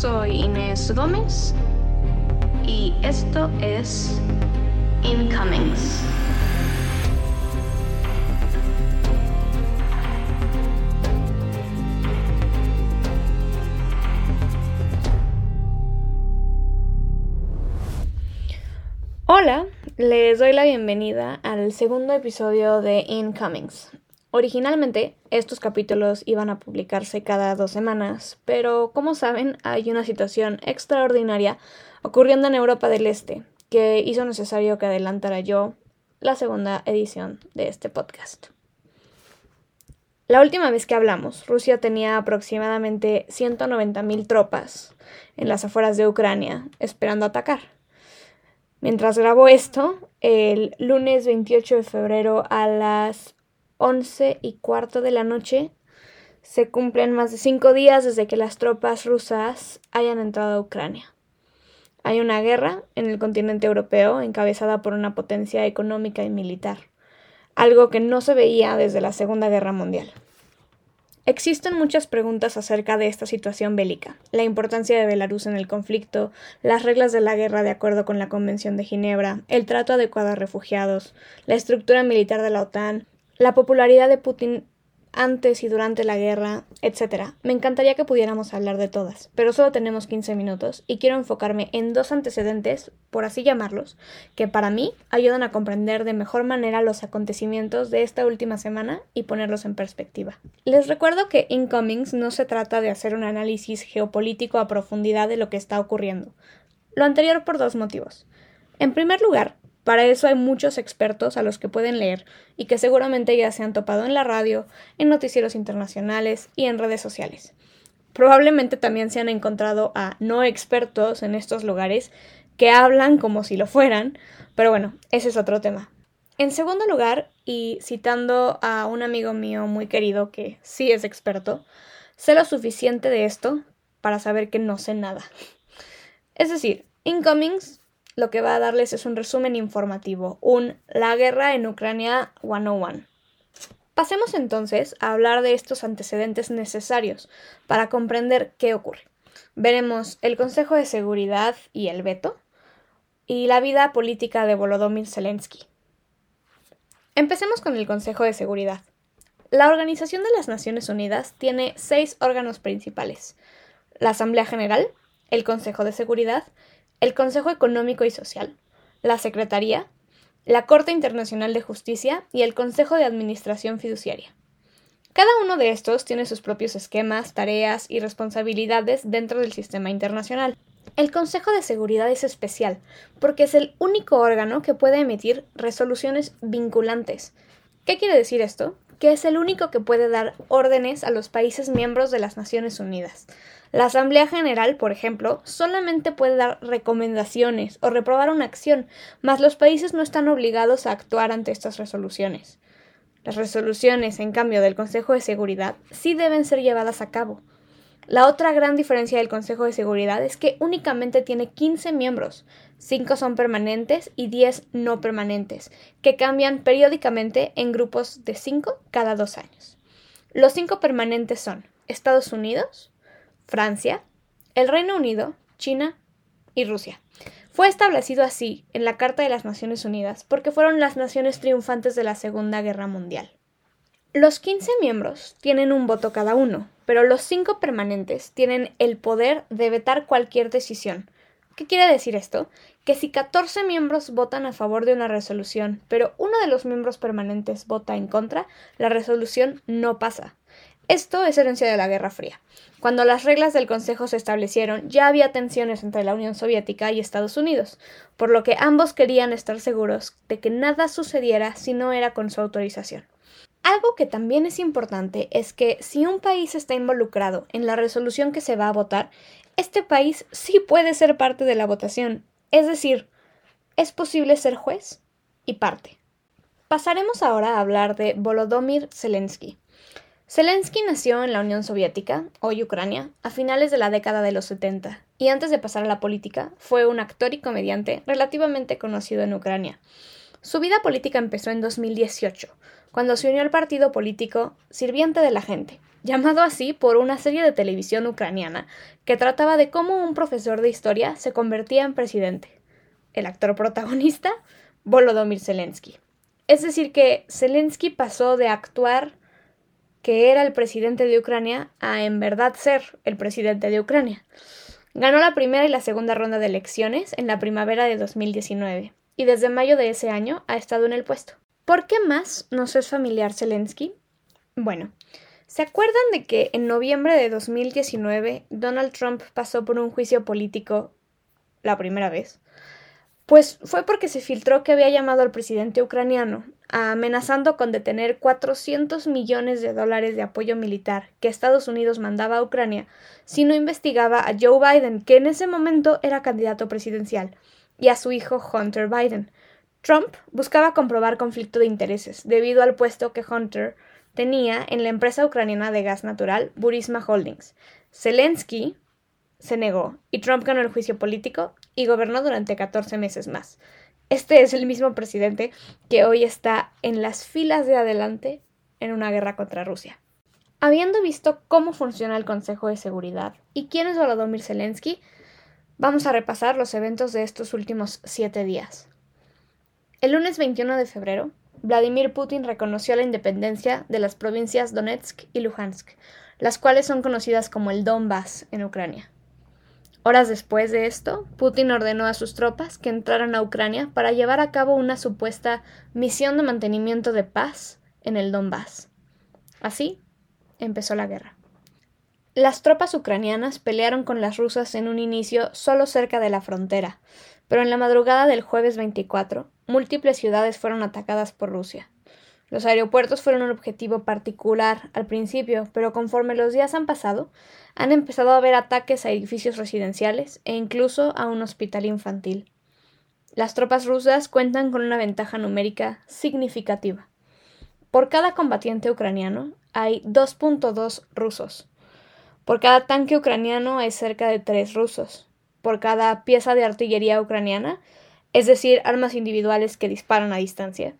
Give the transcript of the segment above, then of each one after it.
Soy Inés Gómez y esto es Incomings. Hola, les doy la bienvenida al segundo episodio de Incomings. Originalmente, estos capítulos iban a publicarse cada dos semanas, pero como saben, hay una situación extraordinaria ocurriendo en Europa del Este que hizo necesario que adelantara yo la segunda edición de este podcast. La última vez que hablamos, Rusia tenía aproximadamente 190.000 tropas en las afueras de Ucrania esperando atacar. Mientras grabo esto, el lunes 28 de febrero a las 11 y cuarto de la noche se cumplen más de cinco días desde que las tropas rusas hayan entrado a Ucrania. Hay una guerra en el continente europeo encabezada por una potencia económica y militar, algo que no se veía desde la Segunda Guerra Mundial. Existen muchas preguntas acerca de esta situación bélica, la importancia de Belarus en el conflicto, las reglas de la guerra de acuerdo con la Convención de Ginebra, el trato adecuado a refugiados, la estructura militar de la OTAN, la popularidad de Putin antes y durante la guerra, etc. Me encantaría que pudiéramos hablar de todas, pero solo tenemos 15 minutos y quiero enfocarme en dos antecedentes, por así llamarlos, que para mí ayudan a comprender de mejor manera los acontecimientos de esta última semana y ponerlos en perspectiva. Les recuerdo que Incomings no se trata de hacer un análisis geopolítico a profundidad de lo que está ocurriendo. Lo anterior por dos motivos. En primer lugar, para eso hay muchos expertos a los que pueden leer y que seguramente ya se han topado en la radio, en noticieros internacionales y en redes sociales. Probablemente también se han encontrado a no expertos en estos lugares que hablan como si lo fueran, pero bueno, ese es otro tema. En segundo lugar, y citando a un amigo mío muy querido que sí es experto, sé lo suficiente de esto para saber que no sé nada. Es decir, Incomings lo que va a darles es un resumen informativo, un La guerra en Ucrania 101. Pasemos entonces a hablar de estos antecedentes necesarios para comprender qué ocurre. Veremos el Consejo de Seguridad y el veto y la vida política de Volodymyr Zelensky. Empecemos con el Consejo de Seguridad. La Organización de las Naciones Unidas tiene seis órganos principales. La Asamblea General, el Consejo de Seguridad, el Consejo Económico y Social, la Secretaría, la Corte Internacional de Justicia y el Consejo de Administración Fiduciaria. Cada uno de estos tiene sus propios esquemas, tareas y responsabilidades dentro del sistema internacional. El Consejo de Seguridad es especial porque es el único órgano que puede emitir resoluciones vinculantes. ¿Qué quiere decir esto? Que es el único que puede dar órdenes a los países miembros de las Naciones Unidas. La Asamblea General, por ejemplo, solamente puede dar recomendaciones o reprobar una acción, mas los países no están obligados a actuar ante estas resoluciones. Las resoluciones, en cambio, del Consejo de Seguridad sí deben ser llevadas a cabo. La otra gran diferencia del Consejo de Seguridad es que únicamente tiene 15 miembros, 5 son permanentes y 10 no permanentes, que cambian periódicamente en grupos de 5 cada dos años. Los 5 permanentes son Estados Unidos, Francia, el Reino Unido, China y Rusia. Fue establecido así en la Carta de las Naciones Unidas porque fueron las naciones triunfantes de la Segunda Guerra Mundial. Los 15 miembros tienen un voto cada uno, pero los 5 permanentes tienen el poder de vetar cualquier decisión. ¿Qué quiere decir esto? Que si 14 miembros votan a favor de una resolución, pero uno de los miembros permanentes vota en contra, la resolución no pasa. Esto es herencia de la Guerra Fría. Cuando las reglas del Consejo se establecieron, ya había tensiones entre la Unión Soviética y Estados Unidos, por lo que ambos querían estar seguros de que nada sucediera si no era con su autorización. Algo que también es importante es que si un país está involucrado en la resolución que se va a votar, este país sí puede ser parte de la votación, es decir, es posible ser juez y parte. Pasaremos ahora a hablar de Volodymyr Zelensky. Zelensky nació en la Unión Soviética, hoy Ucrania, a finales de la década de los 70, y antes de pasar a la política, fue un actor y comediante relativamente conocido en Ucrania. Su vida política empezó en 2018, cuando se unió al partido político Sirviente de la Gente, llamado así por una serie de televisión ucraniana que trataba de cómo un profesor de historia se convertía en presidente. El actor protagonista, Volodymyr Zelensky. Es decir, que Zelensky pasó de actuar que era el presidente de Ucrania a en verdad ser el presidente de Ucrania. Ganó la primera y la segunda ronda de elecciones en la primavera de 2019 y desde mayo de ese año ha estado en el puesto. ¿Por qué más nos es familiar Zelensky? Bueno, ¿se acuerdan de que en noviembre de 2019 Donald Trump pasó por un juicio político la primera vez? Pues fue porque se filtró que había llamado al presidente ucraniano, amenazando con detener 400 millones de dólares de apoyo militar que Estados Unidos mandaba a Ucrania si no investigaba a Joe Biden, que en ese momento era candidato presidencial, y a su hijo Hunter Biden. Trump buscaba comprobar conflicto de intereses debido al puesto que Hunter tenía en la empresa ucraniana de gas natural Burisma Holdings. Zelensky se negó y Trump ganó el juicio político y gobernó durante 14 meses más. Este es el mismo presidente que hoy está en las filas de adelante en una guerra contra Rusia. Habiendo visto cómo funciona el Consejo de Seguridad y quién es Volodymyr Zelensky, vamos a repasar los eventos de estos últimos siete días. El lunes 21 de febrero, Vladimir Putin reconoció la independencia de las provincias Donetsk y Luhansk, las cuales son conocidas como el Donbass en Ucrania. Horas después de esto, Putin ordenó a sus tropas que entraran a Ucrania para llevar a cabo una supuesta misión de mantenimiento de paz en el Donbass. Así empezó la guerra. Las tropas ucranianas pelearon con las rusas en un inicio solo cerca de la frontera, pero en la madrugada del jueves 24, múltiples ciudades fueron atacadas por Rusia. Los aeropuertos fueron un objetivo particular al principio, pero conforme los días han pasado, han empezado a haber ataques a edificios residenciales e incluso a un hospital infantil. Las tropas rusas cuentan con una ventaja numérica significativa. Por cada combatiente ucraniano hay 2.2 rusos. Por cada tanque ucraniano hay cerca de 3 rusos. Por cada pieza de artillería ucraniana, es decir, armas individuales que disparan a distancia,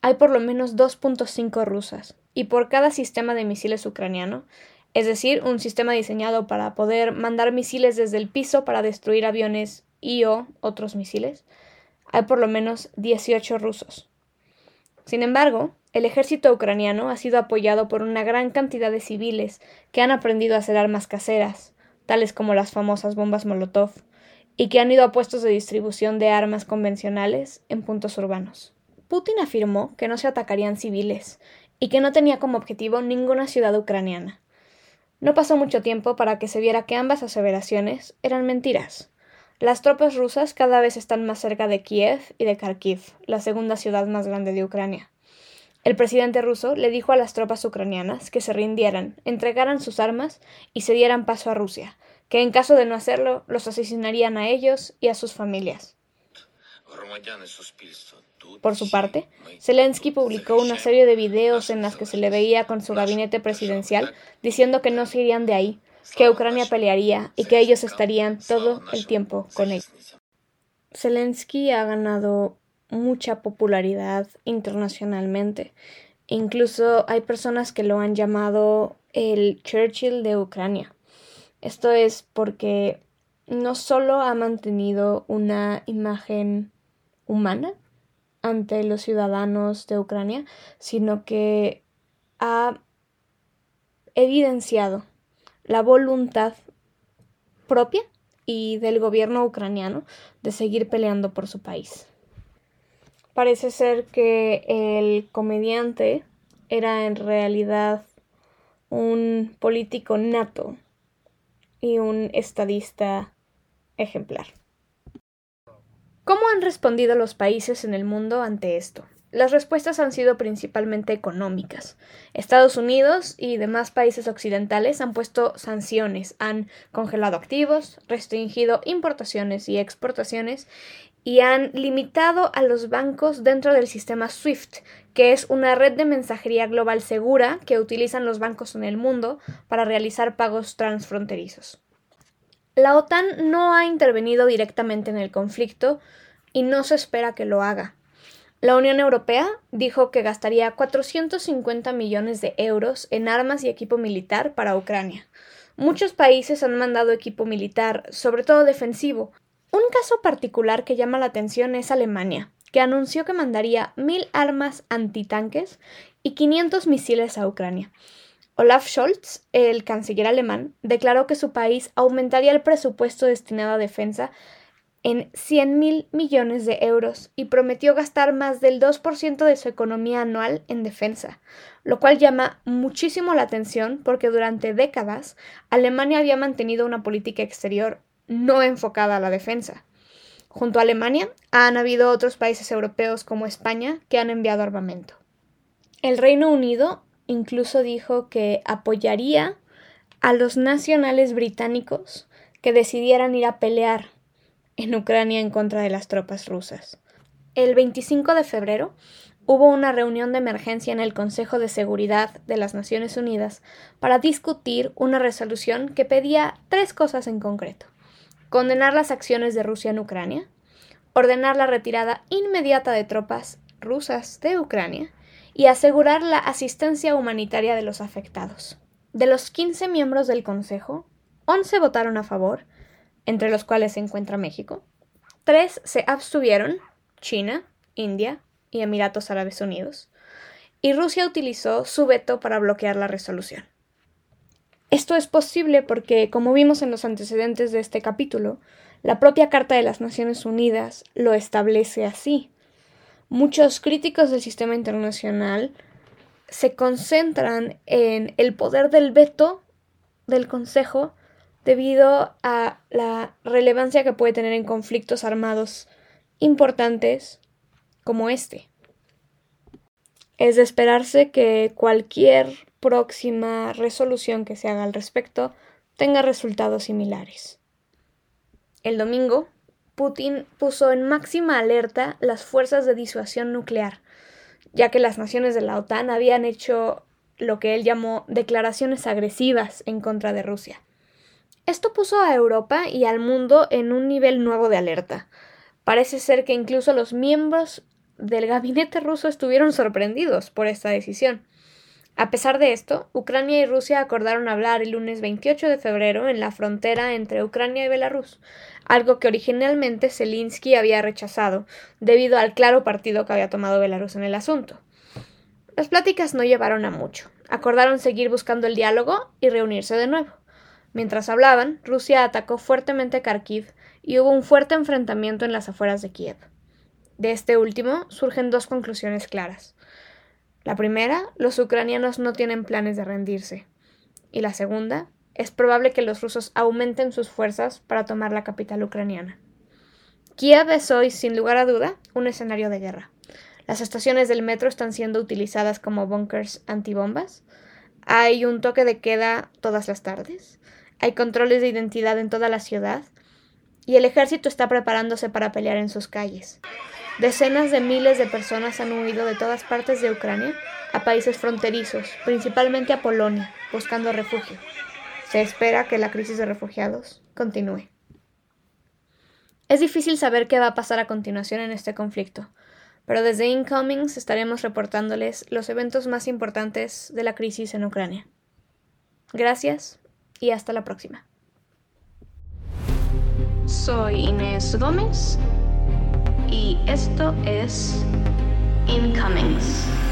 hay por lo menos 2.5 rusas, y por cada sistema de misiles ucraniano, es decir, un sistema diseñado para poder mandar misiles desde el piso para destruir aviones y o otros misiles, hay por lo menos 18 rusos. Sin embargo, el ejército ucraniano ha sido apoyado por una gran cantidad de civiles que han aprendido a hacer armas caseras, tales como las famosas bombas Molotov, y que han ido a puestos de distribución de armas convencionales en puntos urbanos. Putin afirmó que no se atacarían civiles y que no tenía como objetivo ninguna ciudad ucraniana. No pasó mucho tiempo para que se viera que ambas aseveraciones eran mentiras. Las tropas rusas cada vez están más cerca de Kiev y de Kharkiv, la segunda ciudad más grande de Ucrania. El presidente ruso le dijo a las tropas ucranianas que se rindieran, entregaran sus armas y se dieran paso a Rusia, que en caso de no hacerlo los asesinarían a ellos y a sus familias. Por su parte, Zelensky publicó una serie de videos en las que se le veía con su gabinete presidencial diciendo que no se irían de ahí, que Ucrania pelearía y que ellos estarían todo el tiempo con él. Zelensky ha ganado mucha popularidad internacionalmente. Incluso hay personas que lo han llamado el Churchill de Ucrania. Esto es porque no solo ha mantenido una imagen humana ante los ciudadanos de Ucrania, sino que ha evidenciado la voluntad propia y del gobierno ucraniano de seguir peleando por su país. Parece ser que el comediante era en realidad un político nato y un estadista ejemplar. ¿Cómo han respondido los países en el mundo ante esto? Las respuestas han sido principalmente económicas. Estados Unidos y demás países occidentales han puesto sanciones, han congelado activos, restringido importaciones y exportaciones y han limitado a los bancos dentro del sistema SWIFT, que es una red de mensajería global segura que utilizan los bancos en el mundo para realizar pagos transfronterizos. La OTAN no ha intervenido directamente en el conflicto y no se espera que lo haga. La Unión Europea dijo que gastaría 450 millones de euros en armas y equipo militar para Ucrania. Muchos países han mandado equipo militar, sobre todo defensivo. Un caso particular que llama la atención es Alemania, que anunció que mandaría mil armas antitanques y 500 misiles a Ucrania. Olaf Scholz, el canciller alemán, declaró que su país aumentaría el presupuesto destinado a defensa en 100 mil millones de euros y prometió gastar más del 2% de su economía anual en defensa, lo cual llama muchísimo la atención porque durante décadas Alemania había mantenido una política exterior no enfocada a la defensa. Junto a Alemania han habido otros países europeos como España que han enviado armamento. El Reino Unido incluso dijo que apoyaría a los nacionales británicos que decidieran ir a pelear en Ucrania en contra de las tropas rusas. El 25 de febrero hubo una reunión de emergencia en el Consejo de Seguridad de las Naciones Unidas para discutir una resolución que pedía tres cosas en concreto. Condenar las acciones de Rusia en Ucrania, ordenar la retirada inmediata de tropas rusas de Ucrania y asegurar la asistencia humanitaria de los afectados. De los 15 miembros del Consejo, 11 votaron a favor entre los cuales se encuentra México. Tres se abstuvieron, China, India y Emiratos Árabes Unidos. Y Rusia utilizó su veto para bloquear la resolución. Esto es posible porque, como vimos en los antecedentes de este capítulo, la propia Carta de las Naciones Unidas lo establece así. Muchos críticos del sistema internacional se concentran en el poder del veto del Consejo debido a la relevancia que puede tener en conflictos armados importantes como este. Es de esperarse que cualquier próxima resolución que se haga al respecto tenga resultados similares. El domingo, Putin puso en máxima alerta las fuerzas de disuasión nuclear, ya que las naciones de la OTAN habían hecho lo que él llamó declaraciones agresivas en contra de Rusia. Esto puso a Europa y al mundo en un nivel nuevo de alerta. Parece ser que incluso los miembros del gabinete ruso estuvieron sorprendidos por esta decisión. A pesar de esto, Ucrania y Rusia acordaron hablar el lunes 28 de febrero en la frontera entre Ucrania y Belarus, algo que originalmente Zelensky había rechazado, debido al claro partido que había tomado Belarus en el asunto. Las pláticas no llevaron a mucho. Acordaron seguir buscando el diálogo y reunirse de nuevo. Mientras hablaban, Rusia atacó fuertemente Kharkiv y hubo un fuerte enfrentamiento en las afueras de Kiev. De este último surgen dos conclusiones claras. La primera, los ucranianos no tienen planes de rendirse. Y la segunda, es probable que los rusos aumenten sus fuerzas para tomar la capital ucraniana. Kiev es hoy, sin lugar a duda, un escenario de guerra. Las estaciones del metro están siendo utilizadas como bunkers antibombas. Hay un toque de queda todas las tardes hay controles de identidad en toda la ciudad y el ejército está preparándose para pelear en sus calles. Decenas de miles de personas han huido de todas partes de Ucrania a países fronterizos, principalmente a Polonia, buscando refugio. Se espera que la crisis de refugiados continúe. Es difícil saber qué va a pasar a continuación en este conflicto, pero desde Incomings estaremos reportándoles los eventos más importantes de la crisis en Ucrania. Gracias y hasta la próxima. Soy Inés Gómez y esto es Incomings.